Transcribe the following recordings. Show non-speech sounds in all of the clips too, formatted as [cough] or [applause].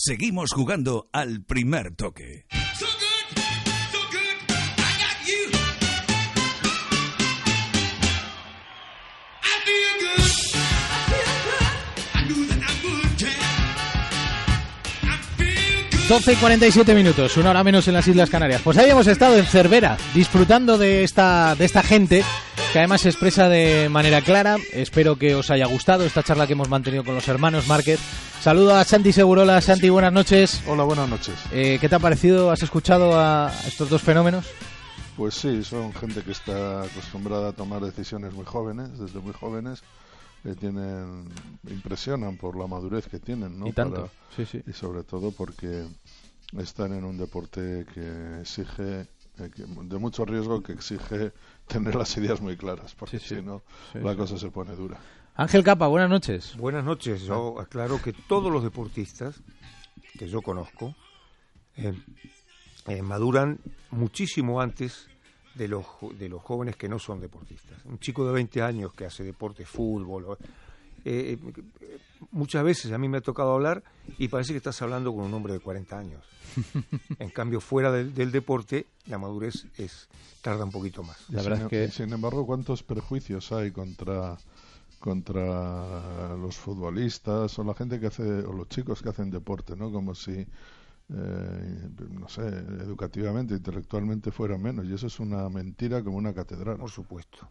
Seguimos jugando al primer toque. 12 y 47 minutos, una hora menos en las Islas Canarias. Pues ahí hemos estado en Cervera, disfrutando de esta, de esta gente que además se expresa de manera clara. Espero que os haya gustado esta charla que hemos mantenido con los hermanos Márquez. Saludo a Santi Segurola. Santi, buenas noches. Hola, buenas noches. Eh, ¿Qué te ha parecido? ¿Has escuchado a estos dos fenómenos? Pues sí, son gente que está acostumbrada a tomar decisiones muy jóvenes, desde muy jóvenes. Que tienen impresionan por la madurez que tienen, ¿no? Y tanto, sí, sí. Y sobre todo porque están en un deporte que exige eh, de mucho riesgo que exige tener las ideas muy claras, porque si no, la cosa se pone dura. Ángel Capa, buenas noches. Buenas noches. Yo aclaro que todos los deportistas que yo conozco eh, eh, maduran muchísimo antes de los, de los jóvenes que no son deportistas. Un chico de 20 años que hace deporte, fútbol, eh, eh, muchas veces a mí me ha tocado hablar y parece que estás hablando con un hombre de 40 años. [laughs] en cambio, fuera del, deporte, la madurez es tarda un poquito más. La verdad sin, que... sin embargo, ¿cuántos prejuicios hay contra contra los futbolistas o la gente que hace o los chicos que hacen deporte, ¿no? Como si eh, no sé, educativamente, intelectualmente fuera menos. Y eso es una mentira como una catedral. Por supuesto.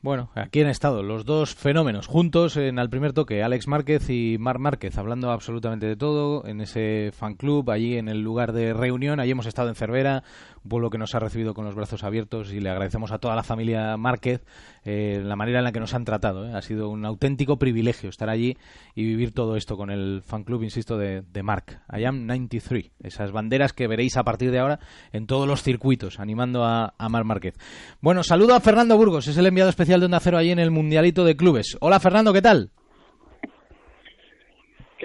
Bueno, aquí han estado los dos fenómenos juntos en el primer toque, Alex Márquez y Mar Márquez, hablando absolutamente de todo en ese fan club, allí en el lugar de reunión. Allí hemos estado en Cervera, pueblo que nos ha recibido con los brazos abiertos y le agradecemos a toda la familia Márquez eh, la manera en la que nos han tratado. ¿eh? Ha sido un auténtico privilegio estar allí y vivir todo esto con el fan club, insisto, de, de Mark. I am 93, esas banderas que veréis a partir de ahora en todos los circuitos, animando a, a Marc Márquez. Bueno, saludo a Fernando Burgos, es el enviado especial de Onda Cero allí en el Mundialito de Clubes. Hola Fernando, ¿qué tal?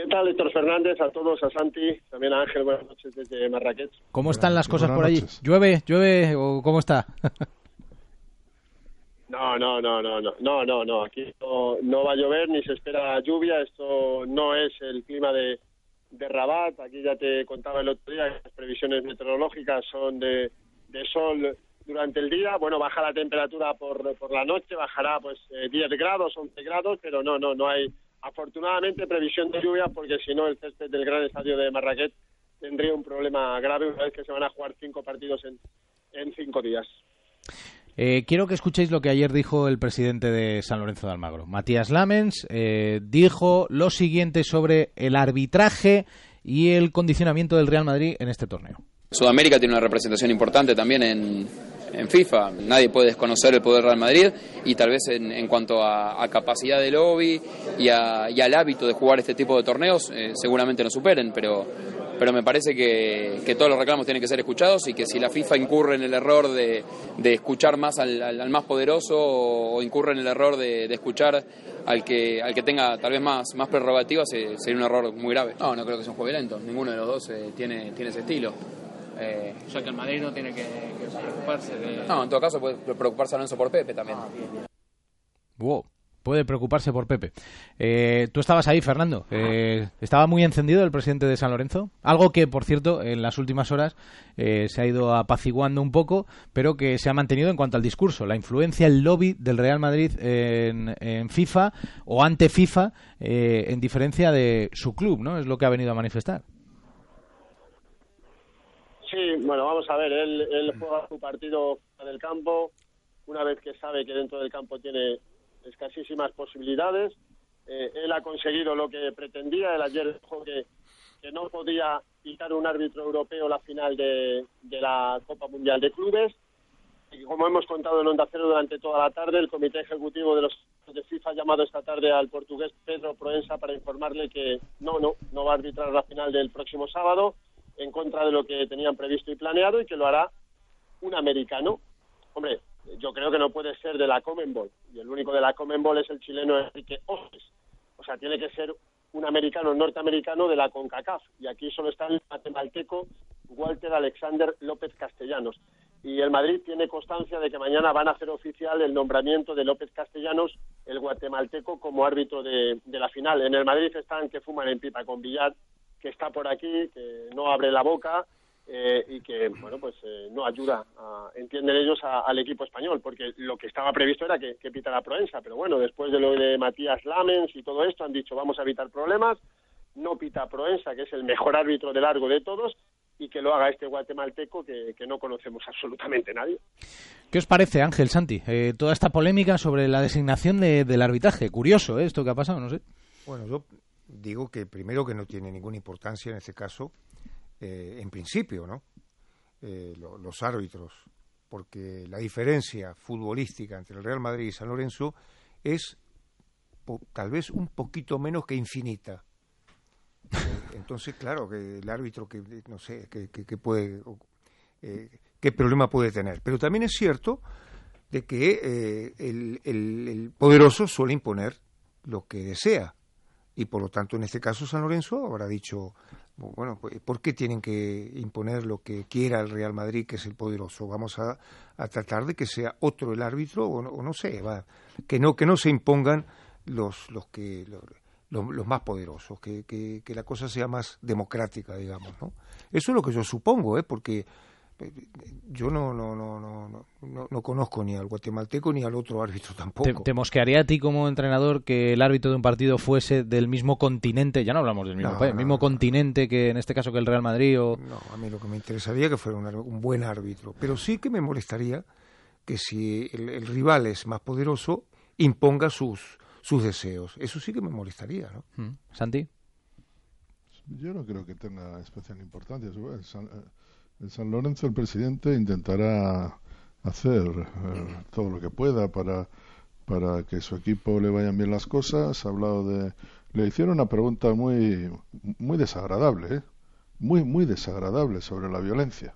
¿Qué tal, Héctor Fernández? A todos, a Santi, también a Ángel, buenas noches desde Marrakech. ¿Cómo están las cosas por allí? ¿Llueve, llueve o cómo está? [laughs] No, no, no, no, no, no, no, no. Aquí no, no, va a llover ni se espera lluvia. Esto no es el clima de, de Rabat. Aquí ya te contaba el otro día que las previsiones meteorológicas son de, de sol durante el día. Bueno, baja la temperatura por, por la noche, bajará pues eh, 10 grados, 11 grados, pero no, no, no hay afortunadamente previsión de lluvia porque si no el césped del gran estadio de Marrakech tendría un problema grave una vez que se van a jugar cinco partidos en, en cinco días. Eh, quiero que escuchéis lo que ayer dijo el presidente de San Lorenzo de Almagro. Matías Lamens eh, dijo lo siguiente sobre el arbitraje y el condicionamiento del Real Madrid en este torneo. Sudamérica tiene una representación importante también en, en FIFA. Nadie puede desconocer el poder del Real Madrid y tal vez en, cuanto a, capacidad de lobby y, al hábito de jugar este tipo de torneos, eh, seguramente nos superen, pero, pero me parece que, todos los reclamos tienen que ser escuchados y que si la FIFA incurre en el error de, escuchar más al, más poderoso o, incurre en el error de, escuchar al que, al que tenga tal vez más, más prerrogativas, eh, sería un error muy grave. No, no creo que sea un juego lento, ninguno de los dos eh, tiene, tiene ese estilo. Eh, o sea que el Madrid no tiene que, preocuparse de... No, en todo caso puede preocuparse Alonso por Pepe también. Ah, wow puede preocuparse por Pepe. Eh, tú estabas ahí, Fernando. Eh, ¿Estaba muy encendido el presidente de San Lorenzo? Algo que, por cierto, en las últimas horas se ha ido apaciguando un poco, pero que se ha mantenido en cuanto al discurso. La influencia, el lobby del Real Madrid en, en FIFA o ante FIFA, en diferencia de su club, ¿no? Es lo que ha venido a manifestar. Sí, bueno, vamos a ver, él, él juega su partido en el campo, una vez que sabe que dentro del campo tiene escasísimas posibilidades. Eh, él ha conseguido lo que pretendía. Él ayer dijo que, que no podía quitar un árbitro europeo la final de, de la Copa Mundial de Clubes. Y como hemos contado en Onda Cero durante toda la tarde, el Comité Ejecutivo de los de FIFA ha llamado esta tarde al portugués Pedro Proensa para informarle que no, no, no va a arbitrar la final del próximo sábado en contra de lo que tenían previsto y planeado y que lo hará un americano. Hombre, yo creo que no puede ser de la Comenbol y el único de la Comenbol es el chileno Enrique Oses. O sea, tiene que ser un americano norteamericano de la CONCACAF y aquí solo está el matemalteco Walter Alexander López Castellanos. Y el Madrid tiene constancia de que mañana van a hacer oficial el nombramiento de López Castellanos, el guatemalteco, como árbitro de, de la final. En el Madrid están que fuman en pipa con Villar, que está por aquí, que no abre la boca eh, y que, bueno, pues eh, no ayuda, a, entienden ellos, al equipo español, porque lo que estaba previsto era que, que pitara Proensa, pero bueno, después de lo de Matías Lamens y todo esto, han dicho vamos a evitar problemas, no pita Proensa, que es el mejor árbitro de largo de todos, y que lo haga este guatemalteco que, que no conocemos absolutamente nadie. ¿Qué os parece, Ángel Santi? Eh, toda esta polémica sobre la designación de, del arbitraje. Curioso, ¿eh? Esto que ha pasado, no sé. Bueno, yo digo que primero que no tiene ninguna importancia en este caso, eh, en principio, ¿no? Eh, lo, los árbitros, porque la diferencia futbolística entre el Real Madrid y San Lorenzo es po- tal vez un poquito menos que infinita. Eh, Entonces, claro, que el árbitro que no sé, que, que- que puede qué problema puede tener. Pero también es cierto de que el- el poderoso suele imponer lo que desea. Y por lo tanto, en este caso, San Lorenzo habrá dicho, bueno, pues, ¿por qué tienen que imponer lo que quiera el Real Madrid, que es el poderoso? Vamos a, a tratar de que sea otro el árbitro, o no, o no sé, va, que no que no se impongan los los que los, más poderosos, que, que, que la cosa sea más democrática, digamos, ¿no? Eso es lo que yo supongo, ¿eh? Porque yo no no, no, no, no, no, no conozco ni al guatemalteco ni al otro árbitro ¿Te, tampoco. te mosquearía a ti como entrenador que el árbitro de un partido fuese del mismo continente? Ya no hablamos del mismo No, país, no, mismo no. continente que en este caso que el Real Madrid o... No, a mí lo que me interesaría que fuera un buen árbitro, pero sí que me molestaría que si el, el rival es más poderoso, imponga sus, sus deseos. Eso sí que me molestaría, ¿no? ¿Mm? Santi. Yo no creo que tenga especial importancia. En San Lorenzo el presidente intentará hacer eh, todo lo que pueda para, para que su equipo le vayan bien las cosas. Ha hablado de... Le hicieron una pregunta muy, muy desagradable, ¿eh? muy, muy desagradable sobre la violencia.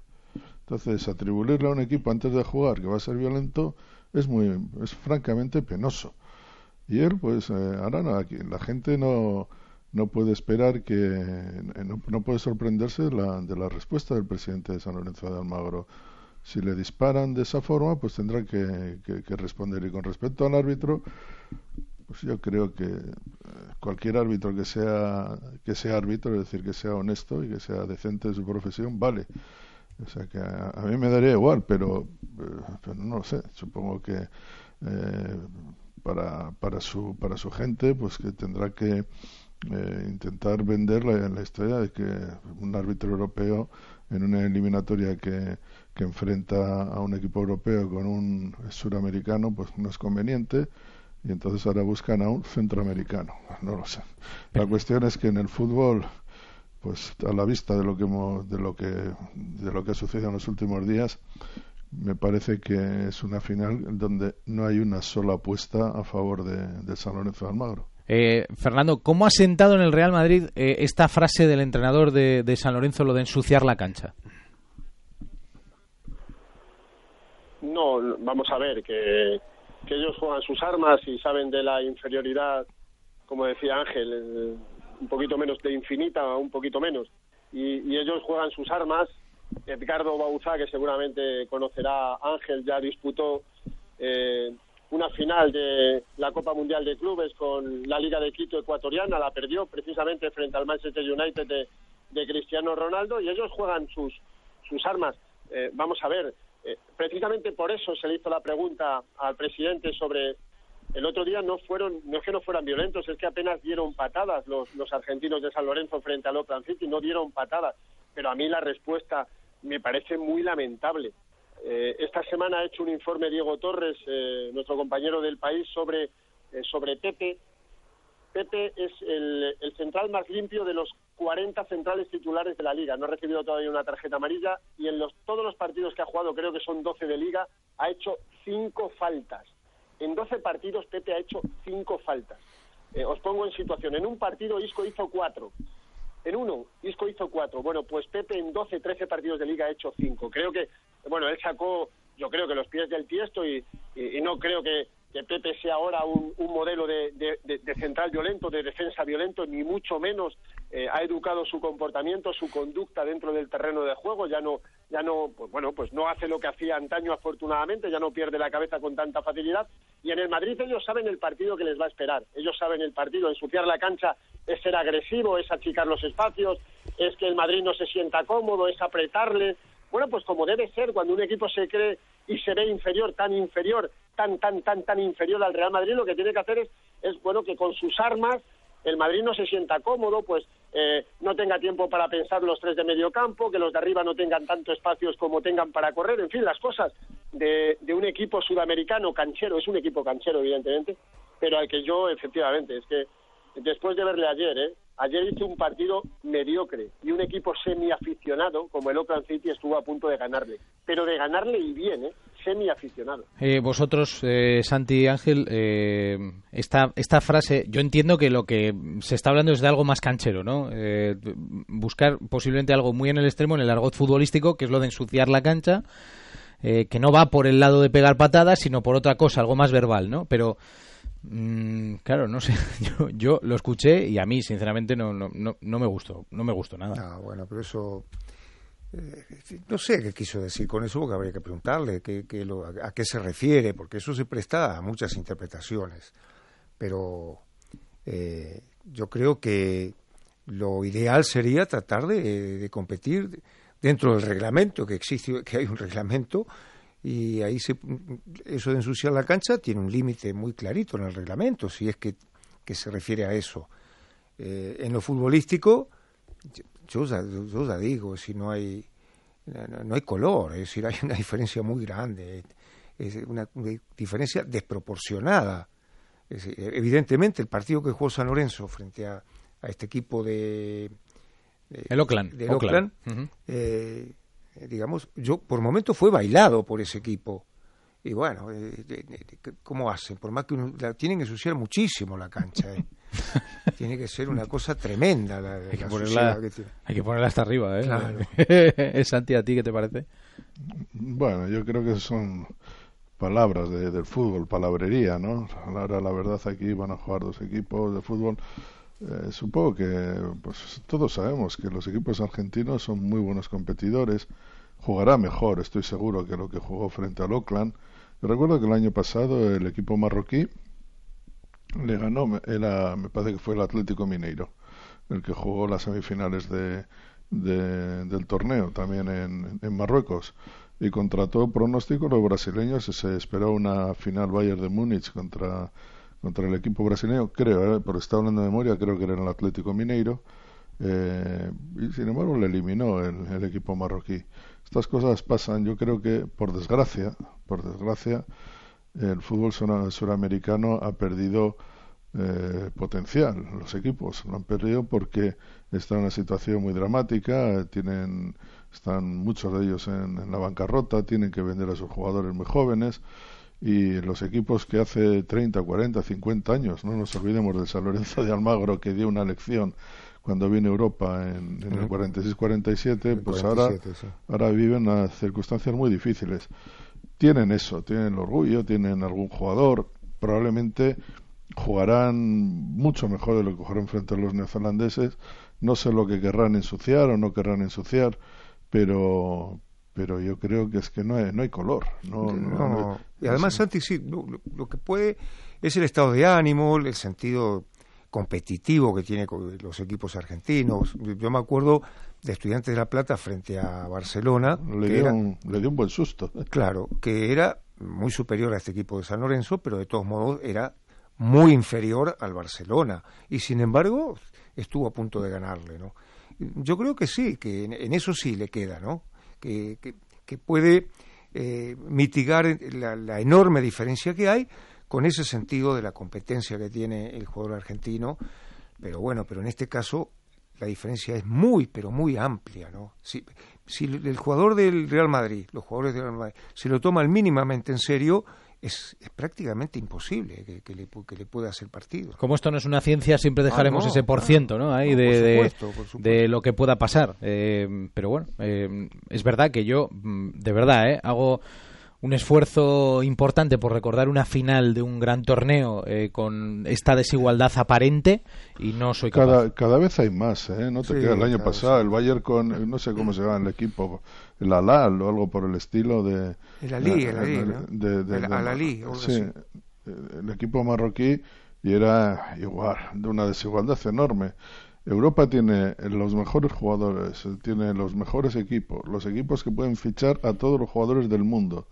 Entonces, atribuirle a un equipo antes de jugar que va a ser violento es muy, es francamente penoso. Y él, pues, eh, ahora no, aquí, la gente no, no puede esperar que, eh, no, no puede sorprenderse de la, de la respuesta del presidente de San Lorenzo de Almagro. Si le disparan de esa forma, pues tendrá que, que- responder. Y con respecto al árbitro, pues yo creo que eh, cualquier árbitro que sea, que sea árbitro, es decir, que sea honesto y que sea decente en su profesión, vale. O sea que a, a mí me daría igual, pero, eh, pero no lo sé. Supongo que eh, para, para, su, para su gente, pues que tendrá que eh, intentar vender la, la historia de que un árbitro europeo en una eliminatoria que, que enfrenta a un equipo europeo con un suramericano, pues no es conveniente. Y entonces ahora buscan a un centroamericano. No lo sé. La cuestión es que en el fútbol pues a la vista de lo que hemos, de lo que de lo que ha sucedido en los últimos días me parece que es una final donde no hay una sola apuesta a favor de, de San Lorenzo de Almagro Eh, Fernando, ¿cómo ha sentado en el Real Madrid eh, esta frase del entrenador de, San Lorenzo, lo de ensuciar la cancha? No, vamos a ver, que, que ellos juegan sus armas y saben de la inferioridad, como decía Ángel, eh, un poquito menos de infinita, un poquito menos. Y, y ellos juegan sus armas. Edgardo Bauzá, que seguramente conocerá Ángel, ya disputó eh, una final de la Copa Mundial de Clubes con la Liga de Quito ecuatoriana, la perdió precisamente frente al Manchester United de, Cristiano Ronaldo y ellos juegan sus, sus armas. Eh, vamos a ver, eh, precisamente por eso se le hizo la pregunta al presidente sobre el otro día no fueron no es que no fueran violentos es que apenas dieron patadas los, los argentinos de San Lorenzo frente al Oakland City no dieron patadas pero a mí la respuesta me parece muy lamentable eh, esta semana ha hecho un informe Diego Torres eh, nuestro compañero del país sobre eh, sobre Pepe Pepe es el, central más limpio de los 40 centrales titulares de la liga. No ha recibido todavía una tarjeta amarilla y en los, todos los partidos que ha jugado, creo que son 12 de liga, ha hecho cinco faltas. En 12 partidos Pepe ha hecho cinco faltas. Eh, os pongo en situación. En un partido Isco hizo cuatro. En uno, Isco hizo cuatro. Bueno, pues Pepe en 12, 13 partidos de liga ha hecho cinco. Creo que, bueno, él sacó, yo creo que los pies del tiesto y, no creo que, que Pepe sea ahora un, un modelo de, de, de, de, central violento, de defensa violento, ni mucho menos eh, ha educado su comportamiento, su conducta dentro del terreno de juego, ya no, ya no, pues bueno, pues no hace lo que hacía antaño afortunadamente, ya no pierde la cabeza con tanta facilidad. Y en el Madrid ellos saben el partido que les va a esperar, ellos saben el partido, ensuciar la cancha es ser agresivo, es achicar los espacios, es que el Madrid no se sienta cómodo, es apretarle. Bueno, pues como debe ser cuando un equipo se cree y se ve inferior, tan inferior, tan, tan, tan, tan inferior al Real Madrid, lo que tiene que hacer es, es bueno, que con sus armas el Madrid no se sienta cómodo, pues eh, no tenga tiempo para pensar los tres de medio campo, que los de arriba no tengan tanto espacios como tengan para correr, en fin, las cosas de, de un equipo sudamericano canchero, es un equipo canchero evidentemente, pero al que yo efectivamente, es que después de verle ayer, ¿eh? Ayer hizo un partido mediocre y un equipo semiaficionado como el Oakland City estuvo a punto de ganarle, pero de ganarle y bien, ¿eh? semiaficionado. Eh, vosotros, eh, Santi y Ángel, eh, esta, esta frase, yo entiendo que lo que se está hablando es de algo más canchero, ¿no? Eh, buscar posiblemente algo muy en el extremo, en el argot futbolístico, que es lo de ensuciar la cancha, eh, que no va por el lado de pegar patadas, sino por otra cosa, algo más verbal, ¿no? Pero Mm, claro, no sé. [laughs] Yo, yo, lo escuché y a mí, sinceramente, no, no, no, no me gustó. No me gustó nada. Ah, bueno, pero eso. Eh, no sé qué quiso decir con eso, porque habría que preguntarle lo, a qué se refiere, porque eso se presta a muchas interpretaciones. Pero eh, yo creo que lo ideal sería tratar de, de competir dentro del reglamento, que existe, que hay un reglamento y ahí se, eso de ensuciar la cancha tiene un límite muy clarito en el reglamento, si es que, que se refiere a eso. Eh, en lo futbolístico, yo ya, yo ya digo, si no hay, no, no, hay color, es decir, [laughs] hay una diferencia muy grande, es una, una diferencia desproporcionada. Es decir, evidentemente, el partido que jugó San Lorenzo frente a, a este equipo de, de el Oakland, de Oakland, Oakland. Uh -huh. eh, digamos, yo por momento fue bailado por ese equipo. Y bueno, eh, ¿cómo hacen? Por más que uno, la, tienen que ensuciar muchísimo la cancha. Eh. [laughs] tiene que ser una cosa tremenda. La, hay, que la ponerla, que hay que ponerla hasta arriba. ¿eh? Claro. [laughs] Santi, ¿a ti qué te parece? Bueno, yo creo que son palabras de, del fútbol, palabrería, ¿no? Ahora la verdad aquí van a jugar dos equipos de fútbol. Eh, supongo que pues todos sabemos que los equipos argentinos son muy buenos competidores. Jugará mejor, estoy seguro, que lo que jugó frente al Oakland. Recuerdo que el año pasado el equipo marroquí le ganó, era, me parece que fue el Atlético Mineiro, el que jugó las semifinales de, del torneo también en, en, Marruecos. Y contra todo pronóstico, los brasileños se esperó una final Bayern de Múnich contra contra el equipo brasileño, creo, eh, por estar hablando de memoria, creo que era en el Atlético Mineiro, eh, y sin embargo le eliminó el, equipo marroquí. Estas cosas pasan, yo creo que por desgracia, por desgracia, el fútbol suramericano ha perdido eh, potencial, los equipos lo han perdido porque está en una situación muy dramática, tienen, están muchos de ellos en la bancarrota, tienen que vender a sus jugadores muy jóvenes, y los equipos que hace 30, 40, 50 años, no nos olvidemos del San Lorenzo de Almagro que dio una lección cuando vino Europa en, en el 46-47, pues 47, ahora, sí. ahora viven unas circunstancias muy difíciles. Tienen eso, tienen el orgullo, tienen algún jugador, probablemente jugarán mucho mejor de lo que jugaron frente a los neozelandeses, no sé lo que querrán ensuciar o no querrán ensuciar, pero pero yo creo que es que no hay, no hay color. No, no, no y además, Santi, sí, lo, lo, que puede es el estado de ánimo, el sentido competitivo que tienen los equipos argentinos. Yo me acuerdo de Estudiantes de La Plata frente a Barcelona. Le, dio, era, un, le dio un buen susto. Claro, que era muy superior a este equipo de San Lorenzo, pero de todos modos era muy inferior al Barcelona. Y sin embargo, estuvo a punto de ganarle, ¿no? Yo creo que sí, que en, en eso sí le queda, ¿no? Que, que, que puede eh, mitigar la, enorme diferencia que hay con ese sentido de la competencia que tiene el jugador argentino. Pero bueno, pero en este caso la diferencia es muy, pero muy amplia, ¿no? Si, si el jugador del Real Madrid, los jugadores del Real Madrid, se lo toman mínimamente en serio, es, es, prácticamente imposible que, que, le, que, le, pueda hacer partido. Como esto no es una ciencia, siempre dejaremos ah, no, ese por ciento ¿no? Ahí no, de, supuesto, de, de, lo que pueda pasar. Eh, pero bueno, eh, es verdad que yo, mm, de verdad, eh, hago un esfuerzo importante por recordar una final de un gran torneo eh, con esta desigualdad aparente y no soy capaz. Cada, cada vez hay más, ¿eh? No te Sí, queda el año claro, pasado, sí. el Bayern con, no sé cómo se llama el equipo, el Alal o algo por el estilo de... El Alí, el Alí, ¿no? de- de- El algo Sí, el equipo marroquí y era igual, de una desigualdad enorme. Europa tiene los mejores jugadores, tiene los mejores equipos, los equipos que pueden fichar a todos los jugadores del mundo.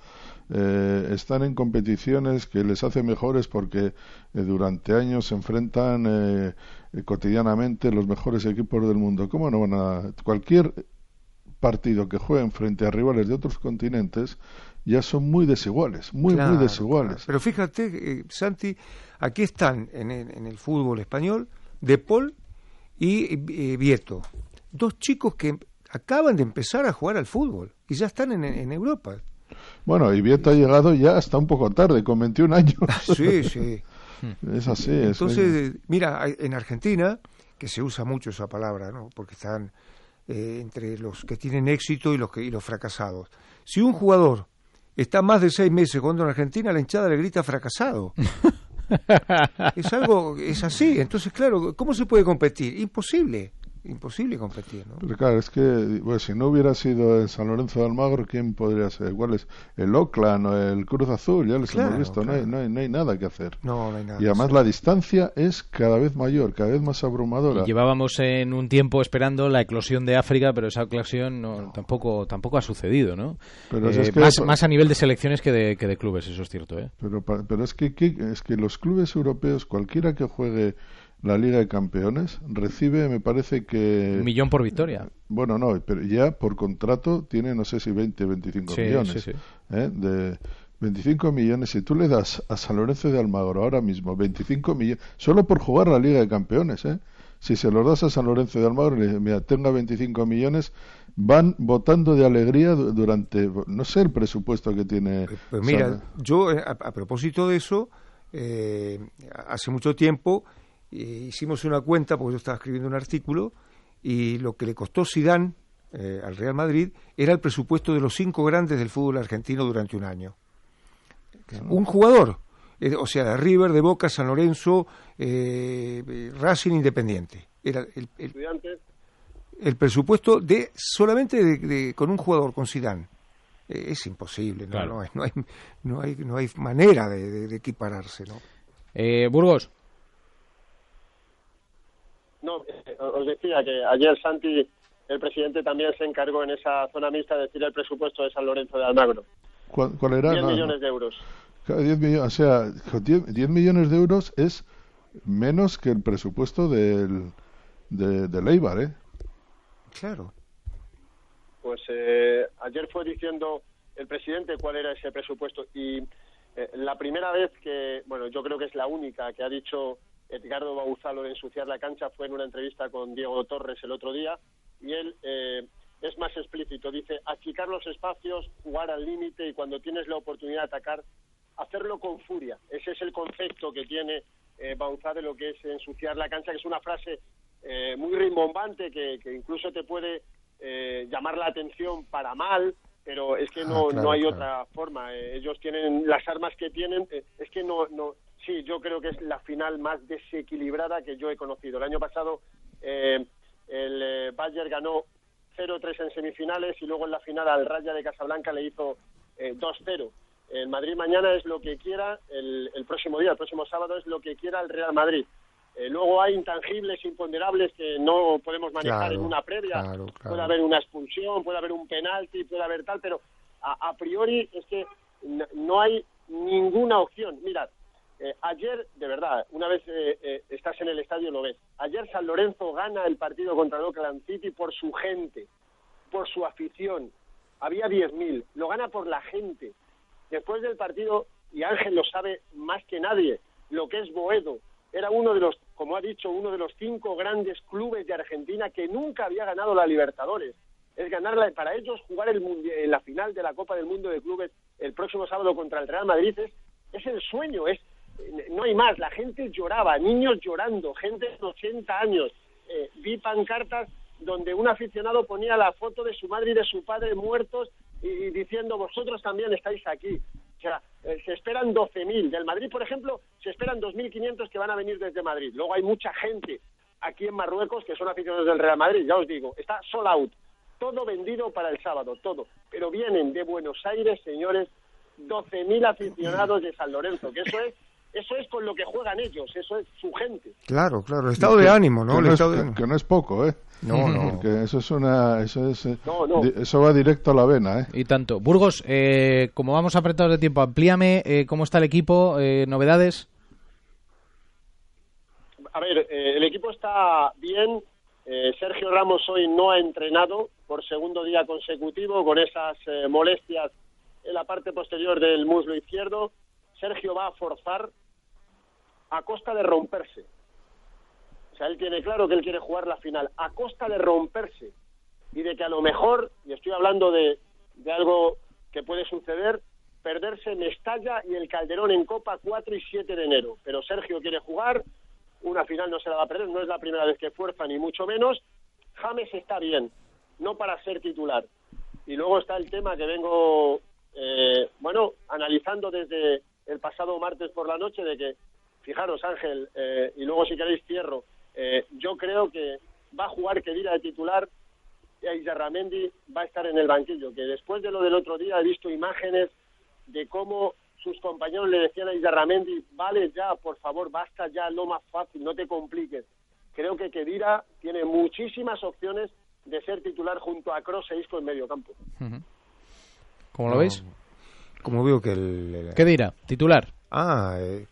Eh, están en competiciones que les hace mejores porque eh, durante años se enfrentan eh, eh, cotidianamente los mejores equipos del mundo. ¿Cómo no van a cualquier partido que jueguen frente a rivales de otros continentes ya son muy desiguales, muy Claro, muy desiguales. claro. Pero fíjate, eh, Santi, aquí están en en el fútbol español De Paul y eh, Vieto, dos chicos que acaban de empezar a jugar al fútbol y ya están en, en Europa. Bueno, y Vieto ha llegado ya hasta un poco tarde, con 21 años. [laughs] Sí, sí. [laughs] es así. es- Entonces, eh, mira, en Argentina, que se usa mucho esa palabra, ¿no? Porque están eh, entre los que tienen éxito y los, que, y los fracasados. Si un jugador está más de seis meses jugando en Argentina, la hinchada le grita fracasado. [laughs] es algo, es así. Entonces, claro, ¿cómo se puede competir? Imposible, imposible competir, ¿no? Pero claro, es que bueno, si no hubiera sido el San Lorenzo de Almagro, ¿quién podría ser? ¿Cuál es? El Oakland o el Cruz Azul, ya les Claro, hemos visto, no, hay, no, hay, no hay nada que hacer. No, no hay nada. Y además la distancia es cada vez mayor, cada vez más abrumadora. Y llevábamos en un tiempo esperando la eclosión de África, pero esa eclosión no, tampoco tampoco ha sucedido, ¿no? Pero Eh, es que- más, más a nivel de selecciones que de, que de clubes, eso es cierto, ¿eh? Pero, pero es que, que- es que los clubes europeos, cualquiera que juegue la Liga de Campeones, recibe, me parece que... Un millón por victoria. Bueno, no, pero ya por contrato tiene, no sé si 20, 25 Sí, millones. sí, sí. ¿eh? De 25 millones. Si tú le das a San Lorenzo de Almagro ahora mismo 25 millones, solo por jugar la Liga de Campeones, ¿eh? Si se los das a San Lorenzo de Almagro y le dices, mira, tenga 25 millones, van votando de alegría du- durante, no sé el presupuesto que tiene. Pues mira, San- yo eh, a, a propósito de eso, eh, hace mucho tiempo eh, hicimos una cuenta, porque yo estaba escribiendo un artículo, y lo que le costó Sidán al Real Madrid era el presupuesto de los cinco grandes del fútbol argentino durante un año. Un jugador, eh, o sea, de River, de Boca, San Lorenzo, eh, eh, Racing Independiente. Era el, el- Estudiantes, el presupuesto de solamente de, de- con un jugador, con Sidán. Eh, es imposible, ¿no? Claro. No, hay, no, hay, no, hay, no hay manera de, de- de equipararse, ¿no? Eh, Burgos, No, eh, os decía que ayer Santi, el presidente, también se encargó en esa zona mixta de decir el presupuesto de San Lorenzo de Almagro. ¿Cuál, cuál era? 10 No, millones de euros. Claro, 10 millones, o sea, 10, 10 millones de euros es menos que el presupuesto del, de, del Eibar, ¿eh? Claro. Pues eh, ayer fue diciendo el presidente cuál era ese presupuesto y eh, la primera vez que, bueno, yo creo que es la única que ha dicho Edgardo Bauzalo de ensuciar la cancha fue en una entrevista con Diego Torres el otro día y él eh, es más explícito, dice achicar los espacios, jugar al límite y cuando tienes la oportunidad de atacar, hacerlo con furia. Ese es el concepto que tiene eh, Bauzá de lo que es ensuciar la cancha, que es una frase eh, muy rimbombante que, que incluso te puede eh, llamar la atención para mal, pero es que no, Ah, claro, no hay claro. otra forma. Eh, ellos tienen las armas que tienen, eh, es que no, no, sí, yo creo que es la final más desequilibrada que yo he conocido. El año pasado eh, el eh, Bayern ganó 0-3 en semifinales y luego en la final al Raya de Casablanca le hizo eh, 2-0. El Madrid mañana es lo que quiera, el, el próximo día, el próximo sábado es lo que quiera el Real Madrid. Eh, luego hay intangibles, imponderables que no podemos manejar Claro, en una previa. claro, claro. Puede haber una expulsión, puede haber un penalti, puede haber tal, pero a, a priori es que no, no hay ninguna opción. Mirad, eh, ayer, de verdad, una vez eh, eh, estás en el estadio lo ves. Ayer San Lorenzo gana el partido contra el Oakland City por su gente, por su afición. Había 10.000, lo gana por la gente. Después del partido, y Ángel lo sabe más que nadie, lo que es Boedo. Era uno de los, como ha dicho, uno de los cinco grandes clubes de Argentina que nunca había ganado la Libertadores. Es ganarla para ellos jugar el la final de la Copa del Mundo de Clubes el próximo sábado contra el Real Madrid es, es el sueño, es no hay más, la gente lloraba, niños llorando, gente de 80 años. Eh, vi pancartas donde un aficionado ponía la foto de su madre y de su padre muertos y, diciendo vosotros también estáis aquí. O sea, eh, se esperan 12.000. Del Madrid, por ejemplo, se esperan 2.500 que van a venir desde Madrid. Luego hay mucha gente aquí en Marruecos que son aficionados del Real Madrid, ya os digo, está sold out. Todo vendido para el sábado, todo. Pero vienen de Buenos Aires, señores, 12.000 aficionados de San Lorenzo, que eso es eso es con lo que juegan ellos, eso es su gente. Claro, claro, el estado de ánimo, ¿no? Que El no, es, estado de que- ánimo. que no es poco, ¿eh? No, no. [laughs] Porque eso es una... Eso, es, eh, No, no. eso va directo a la vena, ¿eh? Y tanto. Burgos, eh, como vamos apretados de tiempo, amplíame eh, cómo está el equipo, eh, novedades. A ver, eh, el equipo está bien. Eh, Sergio Ramos hoy no ha entrenado por segundo día consecutivo con esas eh, molestias en la parte posterior del muslo izquierdo. Sergio va a forzar a costa de romperse. O sea, él tiene claro que él quiere jugar la final a costa de romperse y de que a lo mejor, y estoy hablando de, de algo que puede suceder, perderse Mestalla y el Calderón en Copa 4 y 7 de enero. Pero Sergio quiere jugar, una final no se la va a perder, no es la primera vez que fuerza, ni mucho menos. James está bien, no para ser titular. Y luego está el tema que vengo, eh, bueno, analizando desde el pasado martes por la noche, de que, fijaros Ángel, eh, y luego si queréis cierro, eh, yo creo que va a jugar Kedira de titular y Aizarramendi va a estar en el banquillo, que después de lo del otro día he visto imágenes de cómo sus compañeros le decían a Aizarramendi, vale ya, por favor, basta ya, no más fácil, no te compliques. Creo que Kedira tiene muchísimas opciones de ser titular junto a Kroos e Isco en medio campo. ¿Cómo lo veis? Como veo que el... el- ¿Qué dirá? Titular. Ah, eh,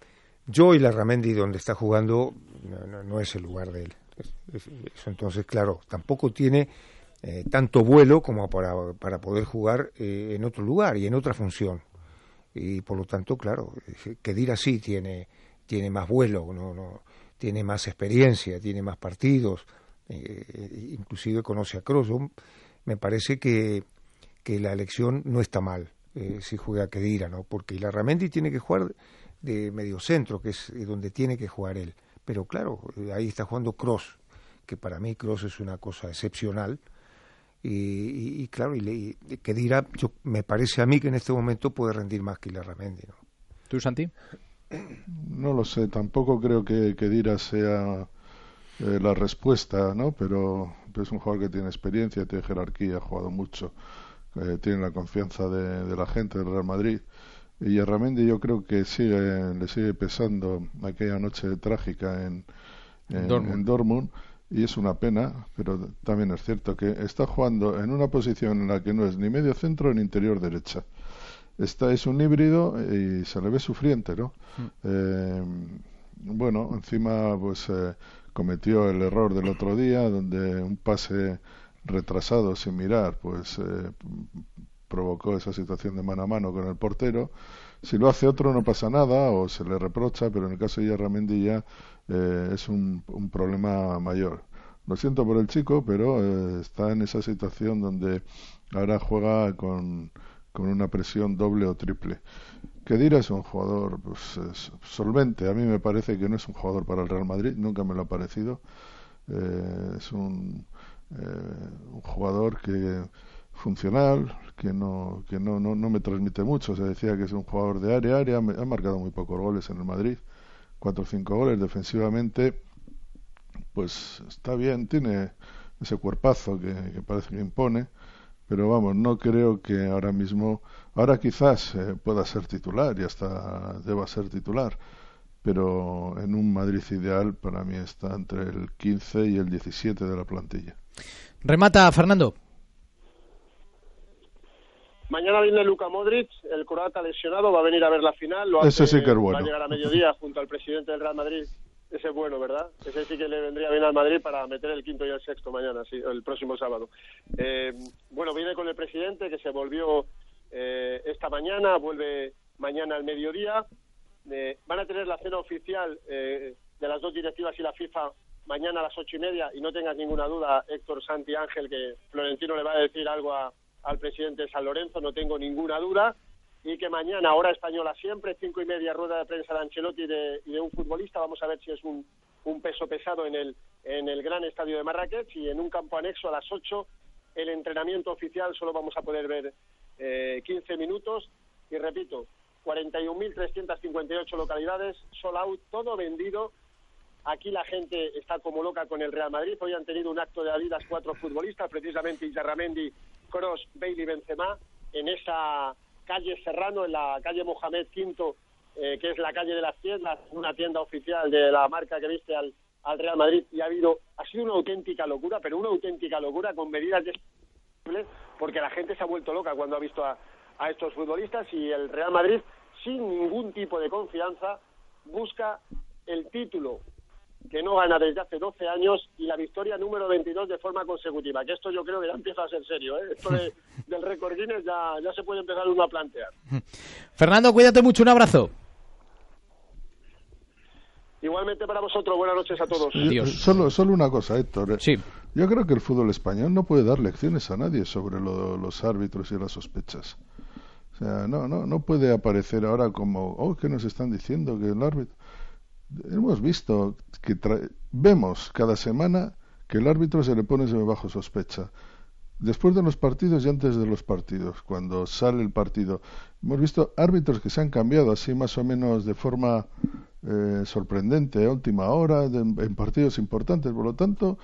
yo y la Ramendi donde está jugando no, no- no es el lugar de él. Es- es- Eso entonces, claro, tampoco tiene eh, tanto vuelo como para, para poder jugar eh, en otro lugar y en otra función. Y por lo tanto, claro, eh, Kedira sí tiene, tiene más vuelo, no, tiene más experiencia, tiene más partidos, eh, inclusive conoce a Kroos. Me parece que, que la elección no está mal eh, si juega Kedira, ¿no? Porque Larramendi tiene que jugar de mediocentro, que es eh, donde tiene que jugar él. Pero claro, eh, ahí está jugando Cross, que para mí Cross es una cosa excepcional. Y, y- y claro, y, le- y Kedira, yo, me parece a mí que en este momento puede rendir más que Larramendi, ¿no? ¿Tú, Santi? No lo sé, tampoco creo que, que Dira sea eh, la respuesta, ¿no? Pero, pero es un jugador que tiene experiencia, tiene jerarquía, ha jugado mucho, eh, tiene la confianza de, de la gente del Real Madrid. Y a Ramendi yo creo que sigue, le sigue pesando aquella noche trágica en, en, Dortmund. en Dortmund y es una pena, pero también es cierto que está jugando en una posición en la que no es ni medio centro ni interior derecha. Esta es un híbrido y se le ve sufriente, ¿no? Eh, bueno, encima pues eh, cometió el error del otro día donde un pase retrasado sin mirar pues eh, provocó esa situación de mano a mano con el portero. Si lo hace otro no pasa nada o se le reprocha, pero en el caso de Yarramendi ya eh, es un, un problema mayor. Lo siento por el chico, pero eh, está en esa situación donde ahora juega con, con una presión doble o triple. Kedira es un jugador pues, es solvente. A mí me parece que no es un jugador para el Real Madrid, nunca me lo ha parecido. Eh, es un, eh, un jugador que funcional, que no que no, no, no me transmite mucho. Se decía que es un jugador de área, área. Ha marcado muy pocos goles en el Madrid, cuatro o cinco goles defensivamente. Pues está bien, tiene ese cuerpazo que, que parece que impone, pero vamos, no creo que ahora mismo, ahora quizás eh, pueda ser titular y hasta deba ser titular, pero en un Madrid ideal para mí está entre el 15 y el 17 de la plantilla. Remata Fernando. Mañana viene Luka Modric, el croata lesionado, va a venir a ver la final. Lo Ese hace- sí que es bueno. Va a llegar a mediodía junto al presidente del Real Madrid. Ese es bueno, ¿verdad? Ese sí que le vendría bien al Madrid para meter el quinto y el sexto mañana, sí, el próximo sábado. Eh, bueno, viene con el presidente que se volvió eh, esta mañana, vuelve mañana al mediodía. Eh, van a tener la cena oficial eh, de las dos directivas y la FIFA mañana a las ocho y media y no tengas ninguna duda, Héctor Santi Ángel, que Florentino le va a decir algo a- al presidente de San Lorenzo, no tengo ninguna duda, y que mañana, hora española siempre, cinco y media, rueda de prensa de Ancelotti y de, y de un futbolista, vamos a ver si es un, un peso pesado en el, en el gran estadio de Marrakech y en un campo anexo a las ocho el entrenamiento oficial solo vamos a poder ver eh, 15 minutos y repito, 41.358 localidades, sold out, todo vendido. Aquí la gente está como loca con el Real Madrid. Hoy han tenido un acto de Adidas cuatro futbolistas, precisamente Izarramendi, Cross, Bailey, Benzema, en esa calle Serrano, en la calle Mohamed V, eh, que es la calle de las tiendas, una tienda oficial de la marca que viste al, al Real Madrid. Y ha habido, ha sido una auténtica locura, pero una auténtica locura con medidas de porque la gente se ha vuelto loca cuando ha visto a, a estos futbolistas y el Real Madrid, sin ningún tipo de confianza, busca el título que no gana desde hace 12 años y la victoria número 22 de forma consecutiva. Que esto yo creo que ya empieza a ser serio. ¿eh? Esto de- [laughs] del récord Guinness ya, ya se puede empezar uno a plantear. [laughs] Fernando, cuídate mucho, un abrazo. Igualmente para vosotros, buenas noches a todos. Yo- Solo, solo una cosa, Héctor. Sí. Yo creo que el fútbol español no puede dar lecciones a nadie sobre lo- los árbitros y las sospechas. O sea, no, no, no puede aparecer ahora como, oh, ¿qué nos están diciendo? Que el árbitro. Hemos visto que vemos cada semana que el árbitro se le pone bajo sospecha. Después de los partidos y antes de los partidos, cuando sale el partido, hemos visto árbitros que se han cambiado así más o menos de forma eh, sorprendente a última hora de- en partidos importantes. Por lo tanto,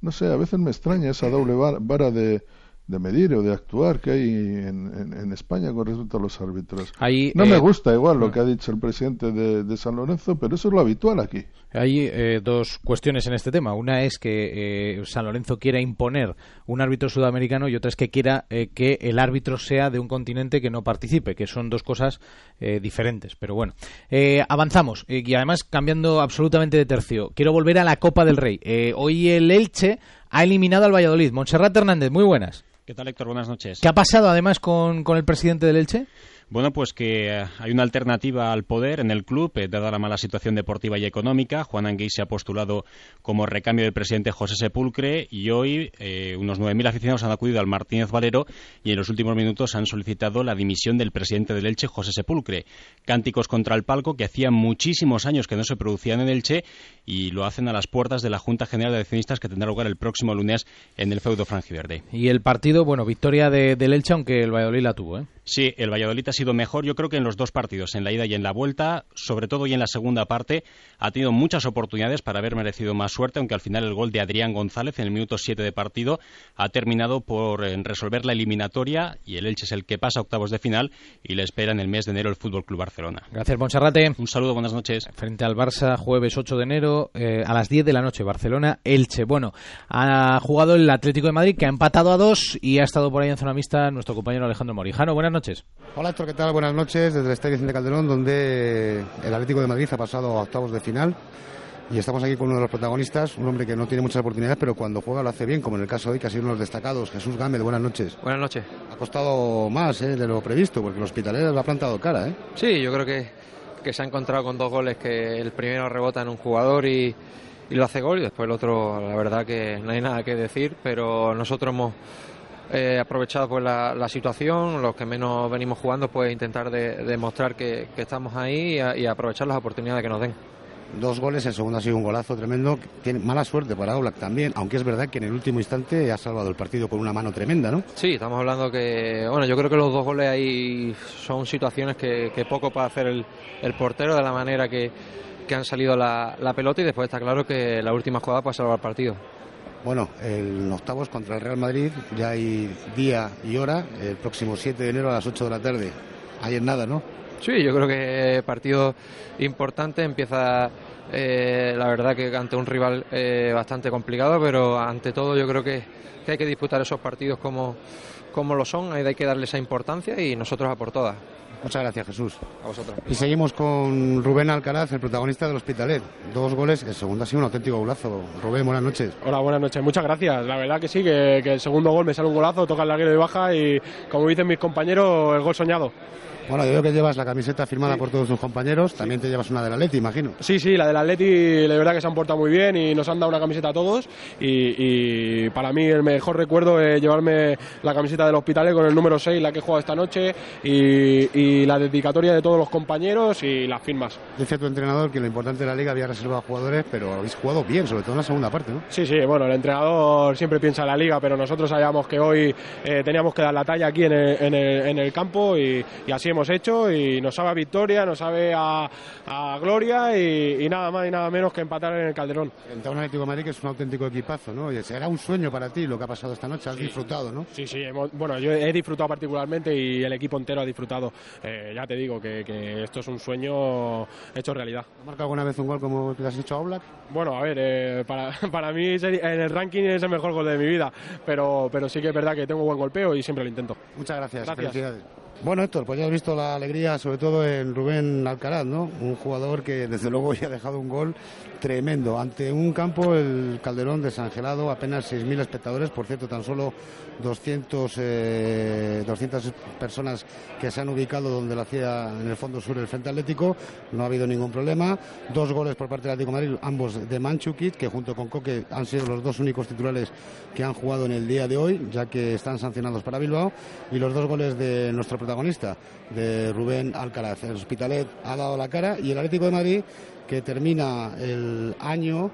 no sé, a veces me extraña esa doble va- vara de, de medir o de actuar que hay en, en- en España con respecto a los árbitros. Ahí, no eh, me gusta igual lo que ha dicho el presidente de, de San Lorenzo, pero eso es lo habitual aquí. Hay eh, dos cuestiones en este tema. Una es que eh, San Lorenzo quiera imponer un árbitro sudamericano y otra es que quiera eh, que el árbitro sea de un continente que no participe, que son dos cosas eh, diferentes. Pero bueno, Eh, avanzamos Eh, y además cambiando absolutamente de tercio. Quiero volver a la Copa del Rey. Eh, hoy el Elche ha eliminado al Valladolid. Montserrat Hernández, muy buenas. ¿Qué tal, Héctor? Buenas noches. ¿Qué ha pasado además con, con el presidente del Elche? Bueno, pues que eh, hay una alternativa al poder en el club, eh, dada la mala situación deportiva y económica. Juan Anguí se ha postulado como recambio del presidente José Sepulcre y hoy eh, unos 9.000 aficionados han acudido al Martínez Valero y en los últimos minutos han solicitado la dimisión del presidente del Elche, José Sepulcre. Cánticos contra el palco que hacía muchísimos años que no se producían en Elche y lo hacen a las puertas de la Junta General de Accionistas que tendrá lugar el próximo lunes en el feudo franjiverde. Y el partido, bueno, victoria de, del Elche, aunque el Valladolid la tuvo, ¿eh? Sí, el Valladolid ha sido mejor, yo creo que en los dos partidos, en la ida y en la vuelta, sobre todo y en la segunda parte, ha tenido muchas oportunidades para haber merecido más suerte, aunque al final el gol de Adrián González en el minuto 7 de partido ha terminado por eh, resolver la eliminatoria y el Elche es el que pasa a octavos de final y le espera en el mes de enero el Fútbol Club Barcelona. Gracias, Monserrate. Un saludo, buenas noches. Frente al Barça, jueves 8 de enero, eh, a las 10 de la noche, Barcelona, Elche. Bueno, ha jugado el Atlético de Madrid, que ha empatado a dos y ha estado por ahí en zona mixta nuestro compañero Alejandro Morijano. Buenas noches. Hola Héctor, ¿qué tal? Buenas noches desde el Estadio Vicente Calderón, donde el Atlético de Madrid ha pasado a octavos de final. Y estamos aquí con uno de los protagonistas, un hombre que no tiene muchas oportunidades, pero cuando juega lo hace bien, como en el caso de hoy, que ha sido uno de los destacados, Jesús Gámez. Buenas noches. Buenas noches. Ha costado más ¿eh? de lo previsto, porque el Hospitalet lo ha plantado cara. ¿eh? Sí, yo creo que, que se ha encontrado con dos goles que el primero rebota en un jugador y, y lo hace gol y después el otro, la verdad que no hay nada que decir, pero nosotros hemos eh, aprovechado pues la, la situación, los que menos venimos jugando, pues intentar de- demostrar que, que estamos ahí y, a- y aprovechar las oportunidades que nos den. Dos goles, el segundo ha sido un golazo tremendo. Tiene mala suerte para Oblak también, aunque es verdad que en el último instante ha salvado el partido con una mano tremenda, ¿no? Sí, estamos hablando que, bueno, yo creo que los dos goles ahí son situaciones que, que poco puede hacer el, el portero de la manera que, que han salido la, la pelota y después está claro que la última jugada puede salvar el partido. Bueno, el octavos contra el Real Madrid, ya hay día y hora, el próximo 7 de enero a las 8 de la tarde. Ayer nada, ¿no? Sí, yo creo que partido importante, empieza eh, la verdad que ante un rival eh, bastante complicado, pero ante todo yo creo que, hay que disputar esos partidos como, como lo son, hay que darle esa importancia y nosotros a por todas. Muchas gracias, Jesús. A vosotros. Y seguimos con Rubén Alcaraz, el protagonista del Hospitalet. Dos goles, el segundo ha sido un auténtico golazo. Rubén, buenas noches. Hola, buenas noches. Muchas gracias. La verdad que sí, que, que el segundo gol me sale un golazo, toca el larguero y baja y, como dicen mis compañeros, el gol soñado. Bueno, yo veo que llevas la camiseta firmada por todos tus compañeros. También te llevas una de la Leti, imagino. Sí, sí, la del Atleti, la verdad que se han portado muy bien y nos han dado una camiseta a todos. Y, y para mí el mejor recuerdo es llevarme la camiseta del hospital con el número 6, la que he jugado esta noche. Y, y la dedicatoria de todos los compañeros y las firmas. Dice tu entrenador que lo importante de la liga había reservado jugadores, pero habéis jugado bien, sobre todo en la segunda parte, ¿no? Sí, sí, bueno, el entrenador siempre piensa en la liga, pero nosotros sabíamos que hoy eh, teníamos que dar la talla aquí en el, en el, en el campo y, y, así hemos hecho y nos sabe a victoria, nos sabe a, a gloria y, y, nada más y nada menos que empatar en el Calderón. A un Atlético de Madrid que es un auténtico equipazo, ¿no? Y será un sueño para ti lo que ha pasado esta noche, has Sí. disfrutado, ¿no? Sí, sí, hemos- bueno, yo he disfrutado particularmente y el equipo entero ha disfrutado. Eh, ya te digo que, que esto es un sueño hecho realidad. ¿Has marcado alguna vez un gol como el que has hecho a Oblak? Bueno, a ver, eh, para, [laughs] para mí en el ranking es el mejor gol de mi vida, pero, pero sí que es verdad que tengo buen golpeo y siempre lo intento. Muchas gracias, Gracias. felicidades. Bueno, Héctor, pues ya has visto la alegría, sobre todo en Rubén Alcaraz, ¿no? Un jugador que desde luego [laughs] ya ha dejado un gol tremendo. Ante un campo, el Calderón desangelado, apenas 6.000 espectadores, por cierto, tan solo 200, eh, 200 personas que se han ubicado donde lo hacía en el fondo sur el Frente Atlético. No ha habido ningún problema. Dos goles por parte del Atlético de Madrid, ambos de Manchukit, que junto con Coque han sido los dos únicos titulares que han jugado en el día de hoy, ya que están sancionados para Bilbao. Y los dos goles de nuestro protagonista, de Rubén Alcaraz. El Hospitalet ha dado la cara y el Atlético de Madrid, que termina el año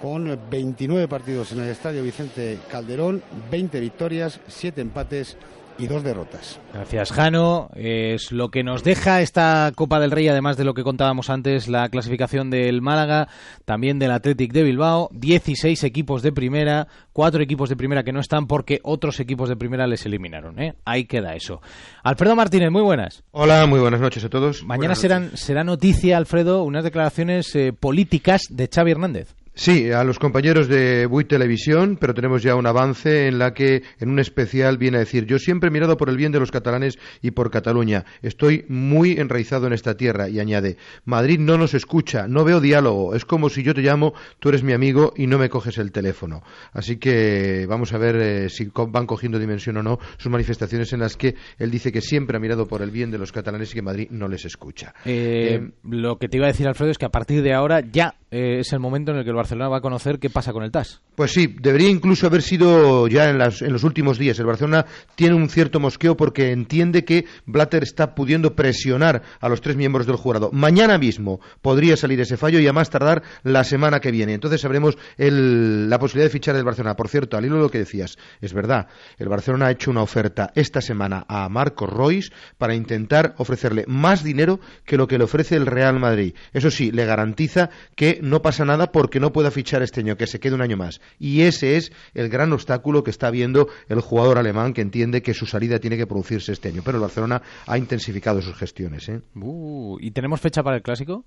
con 29 partidos en el Estadio Vicente Calderón, 20 victorias, 7 empates y 2 derrotas. Gracias, Jano. Es lo que nos deja esta Copa del Rey, además de lo que contábamos antes, la clasificación del Málaga, también del Athletic de Bilbao, 16 equipos de primera, cuatro equipos de primera que no están porque otros equipos de primera les eliminaron. ¿eh? Ahí queda eso. Alfredo Martínez, muy buenas. Hola, muy buenas noches a todos. Mañana serán, será noticia, Alfredo, unas declaraciones eh, políticas de Xavi Hernández. Sí, a los compañeros de Buit Televisión, pero tenemos ya un avance en la que en un especial viene a decir, yo siempre he mirado por el bien de los catalanes y por Cataluña, estoy muy enraizado en esta tierra y añade, Madrid no nos escucha, no veo diálogo, es como si yo te llamo, tú eres mi amigo y no me coges el teléfono. Así que vamos a ver eh, si van cogiendo dimensión o no sus manifestaciones en las que él dice que siempre ha mirado por el bien de los catalanes y que Madrid no les escucha. Eh, Eh, lo que te iba a decir, Alfredo, es que a partir de ahora ya eh, es el momento en el que el Barcelona va a conocer qué pasa con el TAS. Pues sí, debería incluso haber sido ya en, las- en los últimos días. El Barcelona tiene un cierto mosqueo porque entiende que Blatter está pudiendo presionar a los tres miembros del jurado. Mañana mismo podría salir ese fallo y a más tardar la semana que viene. Entonces sabremos la posibilidad de fichar del Barcelona. Por cierto, al hilo de lo que decías, es verdad, el Barcelona ha hecho una oferta esta semana a Marcos Royce para intentar ofrecerle más dinero que lo que le ofrece el Real Madrid. Eso sí, le garantiza que no pasa nada porque no pueda fichar este año, que se quede un año más. Y ese es el gran obstáculo que está viendo el jugador alemán que entiende que su salida tiene que producirse este año. Pero el Barcelona ha intensificado sus gestiones. ¿eh? Uh, ¿Y tenemos fecha para el clásico?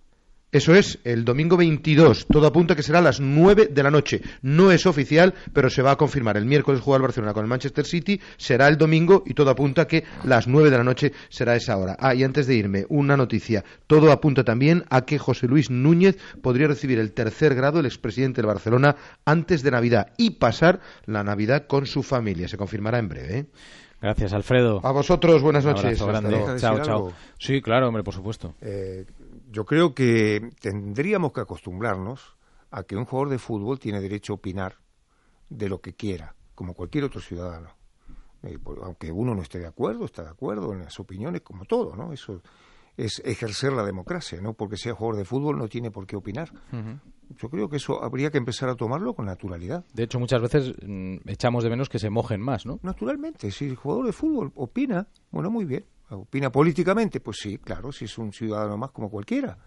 Eso es, el domingo 22. Todo apunta que será a las 9 de la noche. No es oficial, pero se va a confirmar. El miércoles juega el Barcelona con el Manchester City, será el domingo y todo apunta que las 9 de la noche será esa hora. Ah, y antes de irme, una noticia. Todo apunta también a que José Luis Núñez podría recibir el tercer grado, el expresidente del Barcelona, antes de Navidad y pasar la Navidad con su familia. Se confirmará en breve. ¿eh? Gracias, Alfredo. A vosotros, buenas Un noches. abrazo grande. Chao, chao. algo? Sí, claro, hombre, por supuesto. Eh, yo creo que tendríamos que acostumbrarnos a que un jugador de fútbol tiene derecho a opinar de lo que quiera, como cualquier otro ciudadano. Eh, por- aunque uno no esté de acuerdo, está de acuerdo en las opiniones, como todo, ¿no? Eso es ejercer la democracia, ¿no? Porque sea jugador de fútbol no tiene por qué opinar. Yo creo que eso habría que empezar a tomarlo con naturalidad. De hecho, muchas veces mm, echamos de menos que se mojen más, ¿no? Naturalmente, si el jugador de fútbol opina, bueno, muy bien. Opina políticamente, pues sí, claro, si es un ciudadano más como cualquiera.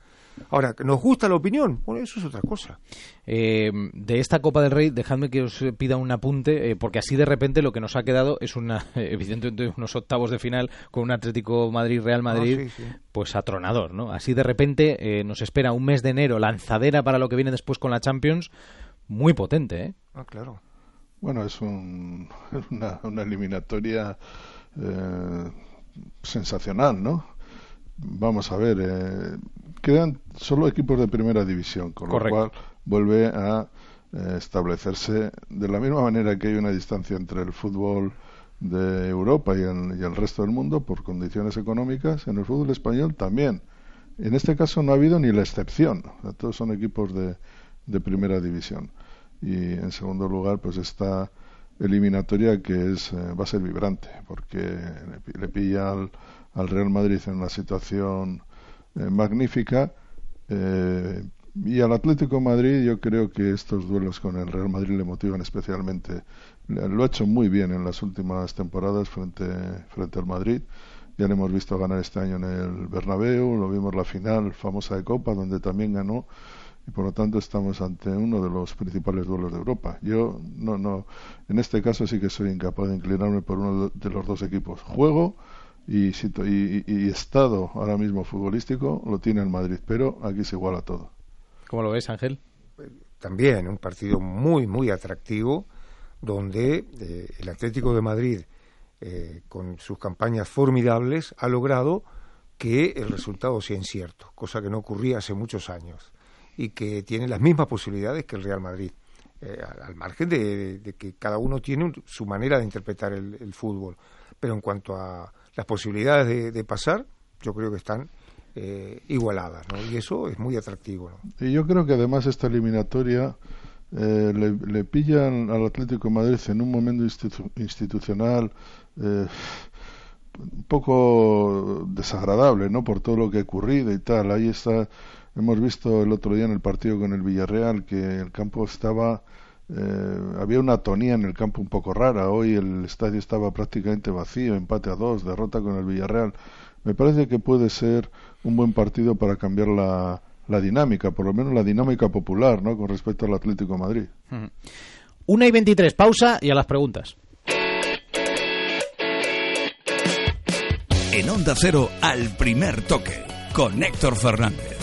Ahora, ¿nos gusta la opinión? Bueno, eso es otra cosa. Eh, de esta Copa del Rey, dejadme que os pida un apunte, eh, porque así de repente lo que nos ha quedado es una, [laughs] evidentemente unos octavos de final con un Atlético Madrid-Real Madrid, Ah, sí, sí. pues atronador, ¿no? Así de repente eh, nos espera un mes de enero, lanzadera para lo que viene después con la Champions, muy potente, ¿eh? Ah, claro. Bueno, es un- [laughs] una, una eliminatoria eh, sensacional, ¿no? Vamos a ver, eh, quedan solo equipos de primera división, con Correcto. lo cual vuelve a eh, establecerse de la misma manera que hay una distancia entre el fútbol de Europa y el, y el resto del mundo por condiciones económicas, en el fútbol español también. En este caso no ha habido ni la excepción, todos son equipos de, de primera división. Y en segundo lugar, pues esta eliminatoria que es eh, va a ser vibrante, porque le, le pilla al, al Real Madrid en una situación eh, magnífica. Eh, y al Atlético Madrid yo creo que estos duelos con el Real Madrid le motivan especialmente. Lo ha hecho muy bien en las últimas temporadas frente, frente al Madrid. Ya le hemos visto ganar este año en el Bernabéu, lo vimos la final famosa de Copa, donde también ganó y por lo tanto estamos ante uno de los principales duelos de Europa. Yo no, no, en este caso sí que soy incapaz de inclinarme por uno de los dos equipos. Juego y, y, y estado ahora mismo futbolístico lo tiene el Madrid, pero aquí se iguala todo. ¿Cómo lo ves, Ángel? También un partido muy, muy atractivo, donde eh, el Atlético de Madrid, eh, con sus campañas formidables, ha logrado que el resultado sea incierto, cosa que no ocurría hace muchos años y que tiene las mismas posibilidades que el Real Madrid, eh, al margen de, que cada uno tiene su manera de interpretar el, fútbol. Pero en cuanto a las posibilidades de, pasar, yo creo que están eh, igualadas, ¿no? y eso es muy atractivo. Y yo creo que además esta eliminatoria eh, le, pillan al Atlético de Madrid en un momento institucional un poco desagradable, ¿no? Por todo lo que ha ocurrido y tal. Ahí está Hemos visto el otro día en el partido con el Villarreal que el campo estaba eh, había una tonía en el campo un poco rara. Hoy el estadio estaba prácticamente vacío, empate a dos, derrota con el Villarreal. Me parece que puede ser un buen partido para cambiar la, la dinámica, por lo menos la dinámica popular, ¿no? Con respecto al Atlético de Madrid. Una y veintitrés, pausa y a las preguntas. En Onda Cero, al primer toque, con Héctor Fernández.